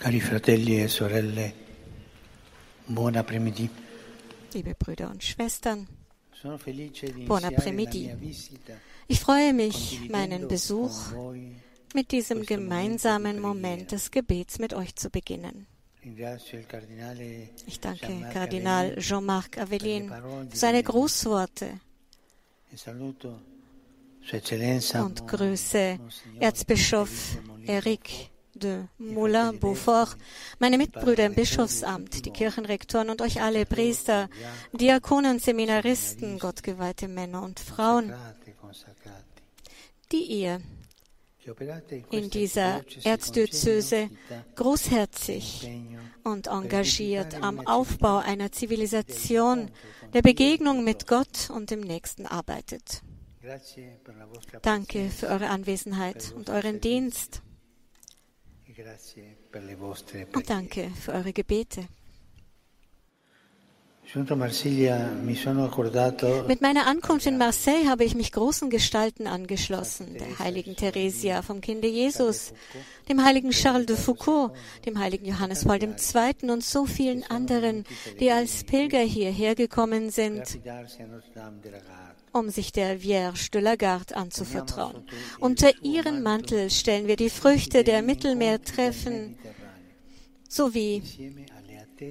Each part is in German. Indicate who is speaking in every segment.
Speaker 1: Cari fratelli e sorelle, buon apremidi.
Speaker 2: Liebe Brüder und Schwestern,
Speaker 1: Sono felice di
Speaker 2: Buon
Speaker 1: visita
Speaker 2: ich freue mich, meinen Besuch mit diesem gemeinsamen Moment des Gebets mit euch zu beginnen. Ich danke Kardinal Jean-Marc Avelin für seine Grußworte
Speaker 1: e
Speaker 2: und grüße Erzbischof. Eric de Moulin-Beaufort, meine Mitbrüder im Bischofsamt, die Kirchenrektoren und euch alle Priester, Diakonen, Seminaristen, gottgeweihte Männer und Frauen, die ihr
Speaker 1: in
Speaker 2: dieser Erzdiözese großherzig und engagiert am Aufbau einer Zivilisation, der Begegnung mit Gott und dem Nächsten arbeitet. Danke für eure Anwesenheit und euren Dienst und danke für eure Gebete. Mit meiner Ankunft in Marseille habe ich mich großen Gestalten angeschlossen, der heiligen Theresia vom Kinde Jesus, dem heiligen Charles de Foucault, dem heiligen Johannes Paul II. und so vielen anderen, die als Pilger hierher gekommen sind, um sich der Vierge de la Garde anzuvertrauen. Unter ihren Mantel stellen wir die Früchte der Mittelmeertreffen sowie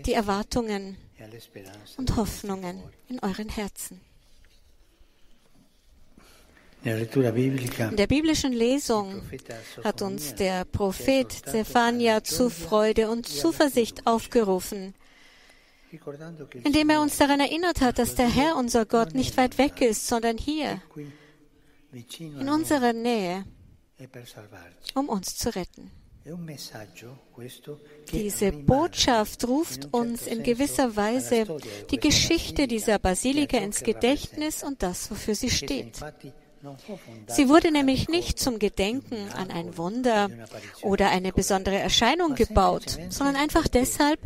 Speaker 2: die Erwartungen. Und Hoffnungen in euren Herzen. In der biblischen Lesung hat uns der Prophet Zephania zu Freude und Zuversicht aufgerufen, indem er uns daran erinnert hat, dass der Herr, unser Gott, nicht weit weg ist, sondern hier, in unserer Nähe, um uns zu retten. Diese Botschaft ruft uns in gewisser Weise die Geschichte dieser Basilika ins Gedächtnis und das, wofür sie steht. Sie wurde nämlich nicht zum Gedenken an ein Wunder oder eine besondere Erscheinung gebaut, sondern einfach deshalb,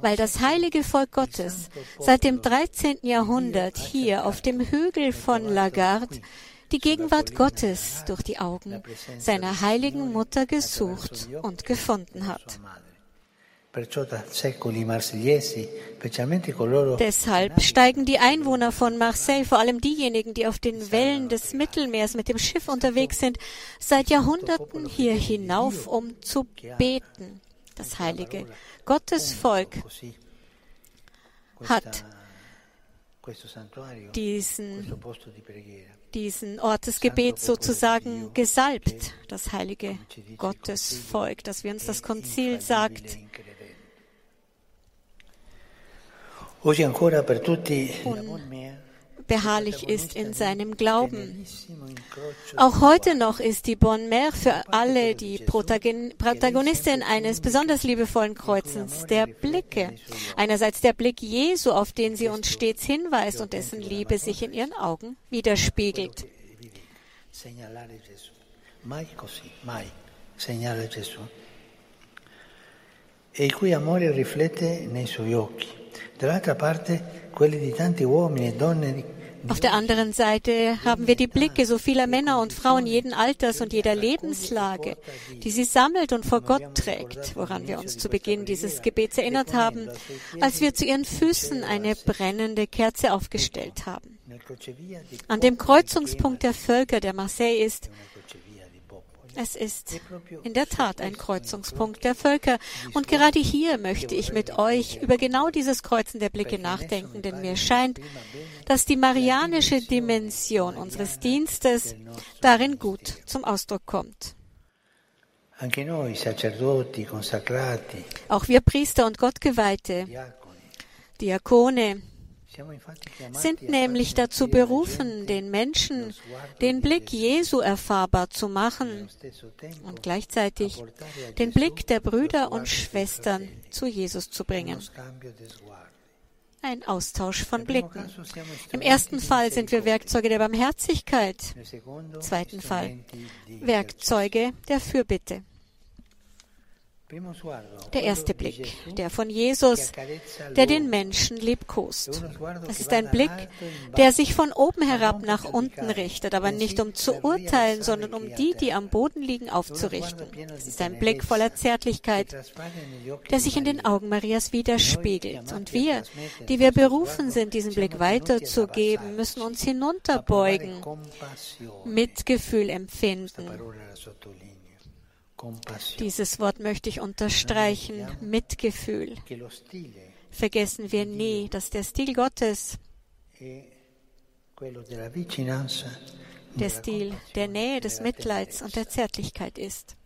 Speaker 2: weil das heilige Volk Gottes seit dem 13. Jahrhundert hier auf dem Hügel von Lagarde die Gegenwart Gottes durch die Augen seiner heiligen Mutter gesucht und gefunden hat. Deshalb steigen die Einwohner von Marseille, vor allem diejenigen, die auf den Wellen des Mittelmeers mit dem Schiff unterwegs sind, seit Jahrhunderten hier hinauf, um zu beten. Das heilige Gottesvolk hat diesen diesen Ort des Gebets sozusagen gesalbt, das heilige Gottesvolk, dass wir uns das Konzil sagt.
Speaker 1: Mère
Speaker 2: beharrlich ist in seinem Glauben. Auch heute noch ist die Bonne Mère für alle die Protagon Protagonistin eines besonders liebevollen Kreuzens der Blicke. Einerseits der Blick Jesu, auf den sie uns stets hinweist und dessen Liebe sich in ihren Augen widerspiegelt.
Speaker 1: Mai così, mai segnalare Gesù. E cui amore riflette nei suoi occhi. Dall'altra parte quelli di tanti uomini e donne
Speaker 2: Auf der anderen Seite haben wir die Blicke so vieler Männer und Frauen jeden Alters und jeder Lebenslage, die sie sammelt und vor Gott trägt, woran wir uns zu Beginn dieses Gebets erinnert haben, als wir zu ihren Füßen eine brennende Kerze aufgestellt haben. An dem Kreuzungspunkt der Völker, der Marseille ist,
Speaker 1: una crocevia di popoli.
Speaker 2: Es ist in der Tat ein Kreuzungspunkt der Völker. Und gerade hier möchte ich mit euch über genau dieses Kreuzen der Blicke nachdenken, denn mir scheint, dass die marianische Dimension unseres Dienstes darin gut zum Ausdruck kommt. Auch wir Priester und Gottgeweihte, Diakone, sind nämlich dazu berufen, den Menschen den Blick Jesu erfahrbar zu machen und gleichzeitig den Blick der Brüder und Schwestern zu Jesus zu bringen. Ein Austausch von Blicken. Im ersten Fall sind wir. Werkzeuge der Barmherzigkeit,
Speaker 1: secondo,
Speaker 2: zweiten Fall Werkzeuge der Fürbitte. Der erste Blick, der von Jesus, der den Menschen liebkost. Es ist ein Blick, der sich von oben herab nach unten richtet, aber nicht um zu urteilen, sondern um die, die am Boden liegen, aufzurichten. Es ist ein Blick voller Zärtlichkeit, der sich in den Augen Marias widerspiegelt. Und wir, die wir berufen sind, diesen Blick weiterzugeben, müssen uns hinunterbeugen, Mitgefühl empfinden dieses Wort möchte ich unterstreichen, Mitgefühl. Vergessen wir nie, dass der Stil Gottes der Stil der Nähe, des Mitleids und der Zärtlichkeit ist.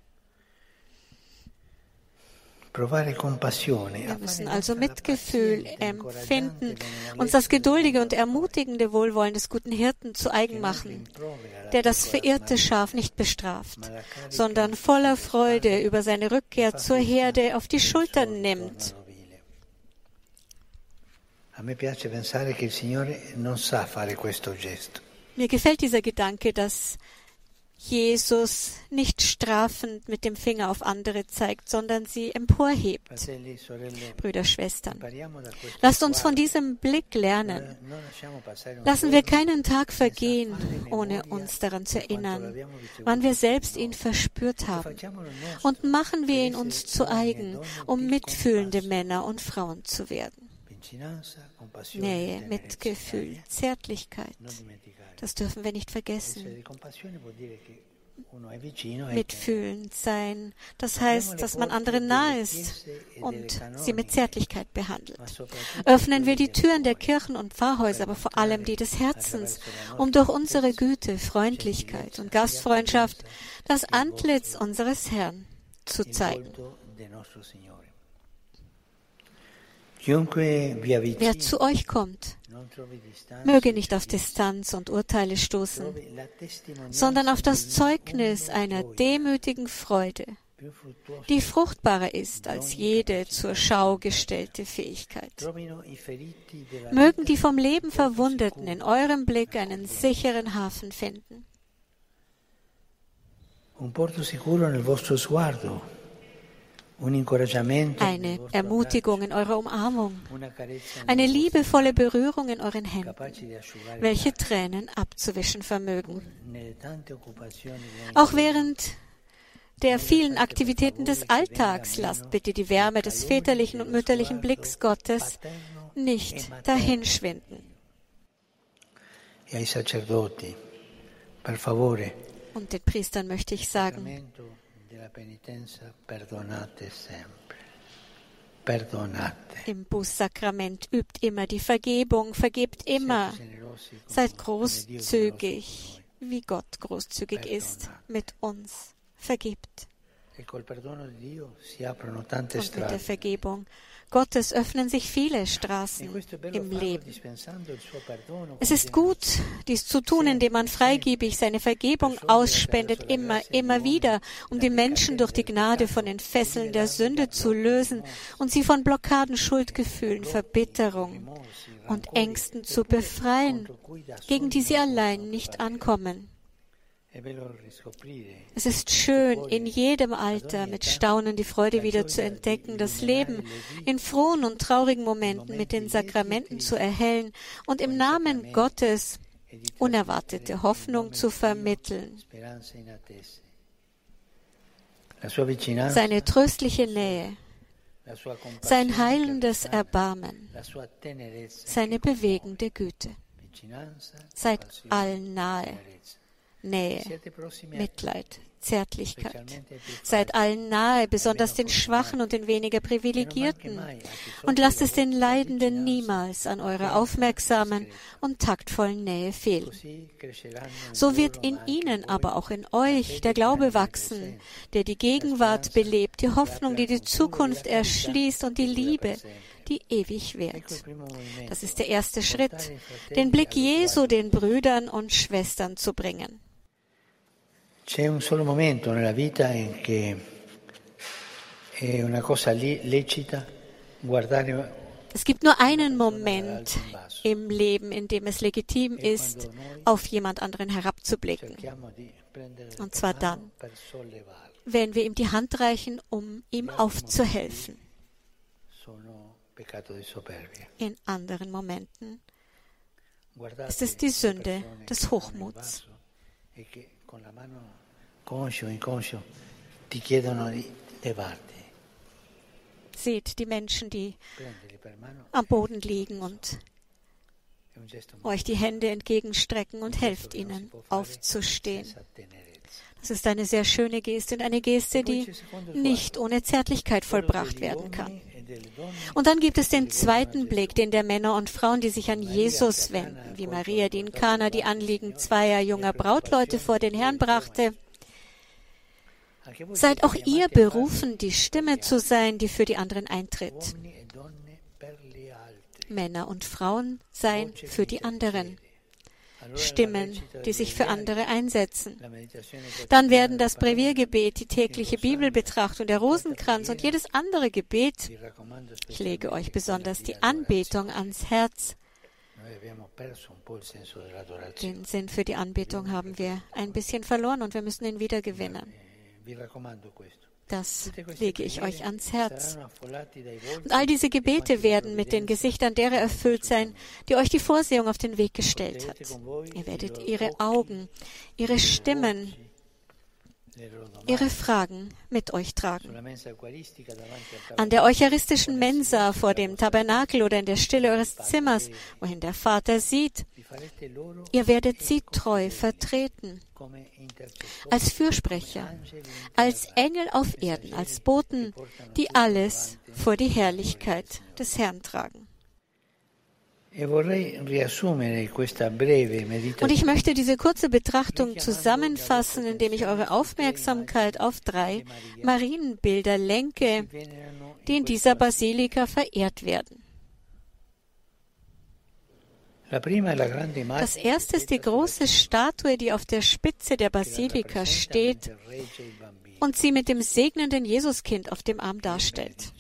Speaker 2: Wir müssen also Mitgefühl empfinden, uns das geduldige und ermutigende Wohlwollen des guten Hirten zu eigen machen, der das verirrte Schaf nicht bestraft, sondern voller Freude über seine Rückkehr zur Herde auf die Schultern nimmt. Mir gefällt dieser Gedanke, dass Jesus nicht strafend mit dem Finger auf andere zeigt, sondern sie emporhebt. Brüder, Schwestern, lasst uns von diesem Blick lernen. Lassen wir keinen Tag vergehen, ohne uns daran zu erinnern, wann wir selbst ihn verspürt haben. Und machen wir ihn uns zu eigen, um mitfühlende Männer und Frauen zu werden. Nähe, Mitgefühl, Zärtlichkeit. Das dürfen wir nicht vergessen. Mitfühlend sein. Das heißt, dass man anderen nahe ist und sie mit Zärtlichkeit behandelt. Öffnen wir die Türen der Kirchen und Pfarrhäuser, aber vor allem die des Herzens, um durch unsere Güte, Freundlichkeit und Gastfreundschaft das Antlitz unseres Herrn zu zeigen. Wer zu euch kommt, möge nicht auf Distanz und Urteile stoßen, sondern auf das Zeugnis einer demütigen Freude, die fruchtbarer ist als jede zur Schau gestellte Fähigkeit. Mögen die vom Leben Verwundeten in eurem Blick einen sicheren Hafen finden. Un porto sicuro nel vostro sguardo eine Ermutigung in eurer Umarmung, eine liebevolle Berührung in euren Händen, welche Tränen abzuwischen vermögen. Auch während der vielen Aktivitäten des Alltags lasst bitte die Wärme des väterlichen und mütterlichen Blicks Gottes nicht dahinschwinden. Und den Priestern möchte ich sagen, im Bußsakrament übt immer die Vergebung, vergebt immer. Seid großzügig, wie Gott großzügig ist mit uns. Vergebt. Und mit der Vergebung Gottes öffnen sich viele Straßen im Leben. Es ist gut, dies zu tun, indem man freigebig seine Vergebung ausspendet, immer, immer wieder, um die Menschen durch die Gnade von den Fesseln der Sünde zu lösen und sie von Blockaden, Schuldgefühlen, Verbitterung und Ängsten zu befreien, gegen die sie allein nicht ankommen. Es ist schön, in jedem Alter mit Staunen die Freude wieder zu entdecken, das Leben in frohen und traurigen Momenten mit den Sakramenten zu erhellen und im Namen Gottes unerwartete Hoffnung zu vermitteln. Seine tröstliche Nähe, sein heilendes Erbarmen, seine bewegende Güte. Seid allen nahe Nähe, Mitleid, Zärtlichkeit. Seid allen nahe, besonders den Schwachen und den weniger Privilegierten. Und lasst es den Leidenden niemals an eurer aufmerksamen und taktvollen Nähe fehlen. So wird in ihnen, aber auch in euch, der Glaube wachsen, der die Gegenwart belebt, die Hoffnung, die die Zukunft erschließt und die Liebe, die ewig währt. Das ist der erste Schritt, den Blick Jesu den Brüdern und Schwestern zu bringen.
Speaker 1: C'è un solo momento nella vita in che è una cosa lecita guardare
Speaker 2: es gibt nur einen Moment im Leben, in dem es legitim ist, auf jemand anderen herabzublicken. Und zwar dann, wenn wir ihm die Hand reichen, um ihm aufzuhelfen. In anderen Momenten ist es die Sünde des Hochmuts. Seht die Menschen, die am Boden liegen und euch die Hände entgegenstrecken und helft ihnen aufzustehen. Das ist eine sehr schöne Geste und eine Geste, die nicht ohne Zärtlichkeit vollbracht werden kann. Und dann gibt es den zweiten Blick, den der Männer und Frauen, die sich an Jesus wenden, wie Maria, die in Kana die Anliegen zweier junger Brautleute vor den Herrn brachte. Seid auch ihr berufen, die Stimme zu sein, die für die anderen eintritt. Männer und Frauen seien für die anderen. Stimmen, die sich für andere einsetzen. Dann werden das Breviergebet, die tägliche Bibelbetrachtung, der Rosenkranz und jedes andere Gebet, ich lege euch besonders die Anbetung ans Herz, den Sinn für die Anbetung haben wir ein bisschen verloren und wir müssen ihn wiedergewinnen. Das lege ich euch ans Herz. Und all diese Gebete werden mit den Gesichtern derer erfüllt sein, die euch die Vorsehung auf den Weg gestellt hat. Ihr werdet ihre Augen, ihre Stimmen, ihre Fragen mit euch tragen. An der eucharistischen Mensa vor dem Tabernakel oder in der Stille eures Zimmers, wohin der Vater sieht, ihr werdet sie treu vertreten. Als Fürsprecher, als Engel auf Erden, als Boten, die alles vor die Herrlichkeit des Herrn tragen.
Speaker 1: E
Speaker 2: Und ich möchte diese kurze Betrachtung zusammenfassen, indem ich eure Aufmerksamkeit auf drei Marienbilder lenke, die in dieser Basilika verehrt werden. Das erste ist die große Statue, die auf der Spitze der Basilika steht und sie mit dem segnenden Jesuskind auf dem Arm darstellt.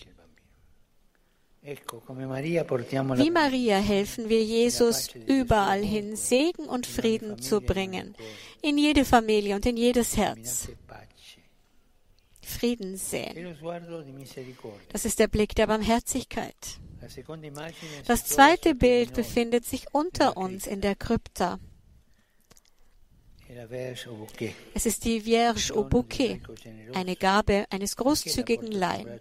Speaker 2: Wie Maria helfen wir Jesus überall hin, Segen und Frieden zu bringen, in jede Familie und in jedes Herz. Frieden säen. Das ist der Blick der Barmherzigkeit. Das zweite Bild befindet sich unter uns in der Krypta. Es ist die Vierge au Bouquet, eine Gabe eines großzügigen Laien.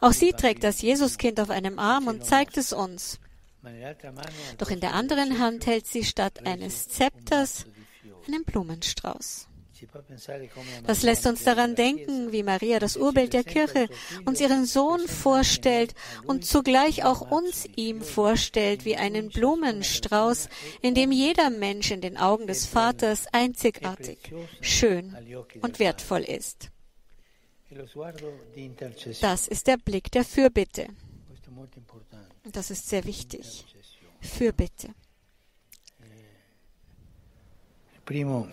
Speaker 2: Auch sie trägt das Jesuskind auf einem Arm und zeigt es uns. Doch in der anderen Hand hält sie statt eines Zepters einen Blumenstrauß. Das lässt uns daran denken, wie Maria das Urbild der Kirche uns ihren Sohn vorstellt und zugleich auch uns ihm vorstellt wie einen Blumenstrauß, in dem jeder Mensch in den Augen des Vaters einzigartig, schön und wertvoll ist. Das ist der Blick der Fürbitte. Das ist sehr wichtig. Fürbitte.
Speaker 1: Primo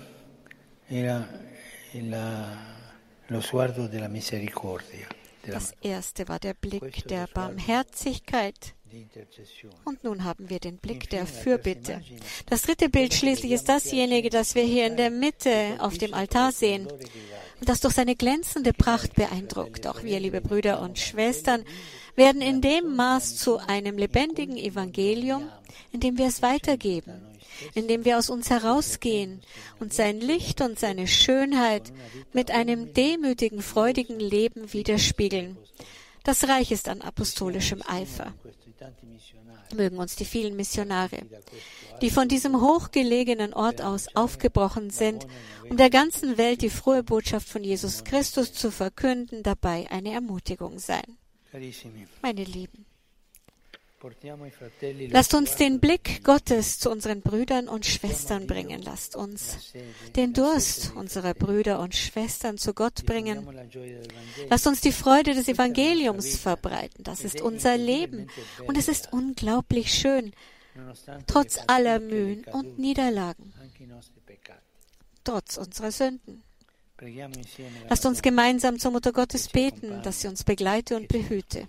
Speaker 2: Das erste war der Blick der Barmherzigkeit. Und nun haben wir den Blick der Fürbitte. Das dritte Bild schließlich ist dasjenige, das wir hier in der Mitte auf dem Altar sehen und das durch seine glänzende Pracht beeindruckt. Auch wir, liebe Brüder und Schwestern, werden in dem Maß zu einem lebendigen Evangelium, in dem wir es weitergeben indem wir aus uns herausgehen und sein Licht und seine Schönheit mit einem demütigen, freudigen Leben widerspiegeln. Das Reich ist an apostolischem Eifer. Mögen uns die vielen Missionare, die von diesem hochgelegenen Ort aus aufgebrochen sind, um der ganzen Welt die frohe Botschaft von Jesus Christus zu verkünden, dabei eine Ermutigung sein. Meine Lieben, Lasst uns den Blick Gottes zu unseren Brüdern und Schwestern bringen. Lasst uns den Durst unserer Brüder und Schwestern zu Gott bringen. Lasst uns die Freude des Evangeliums verbreiten. Das ist unser Leben. Und es ist unglaublich schön, trotz aller Mühen und Niederlagen, trotz unserer Sünden. Lasst uns gemeinsam zur Mutter Gottes beten, dass sie uns begleite und behüte.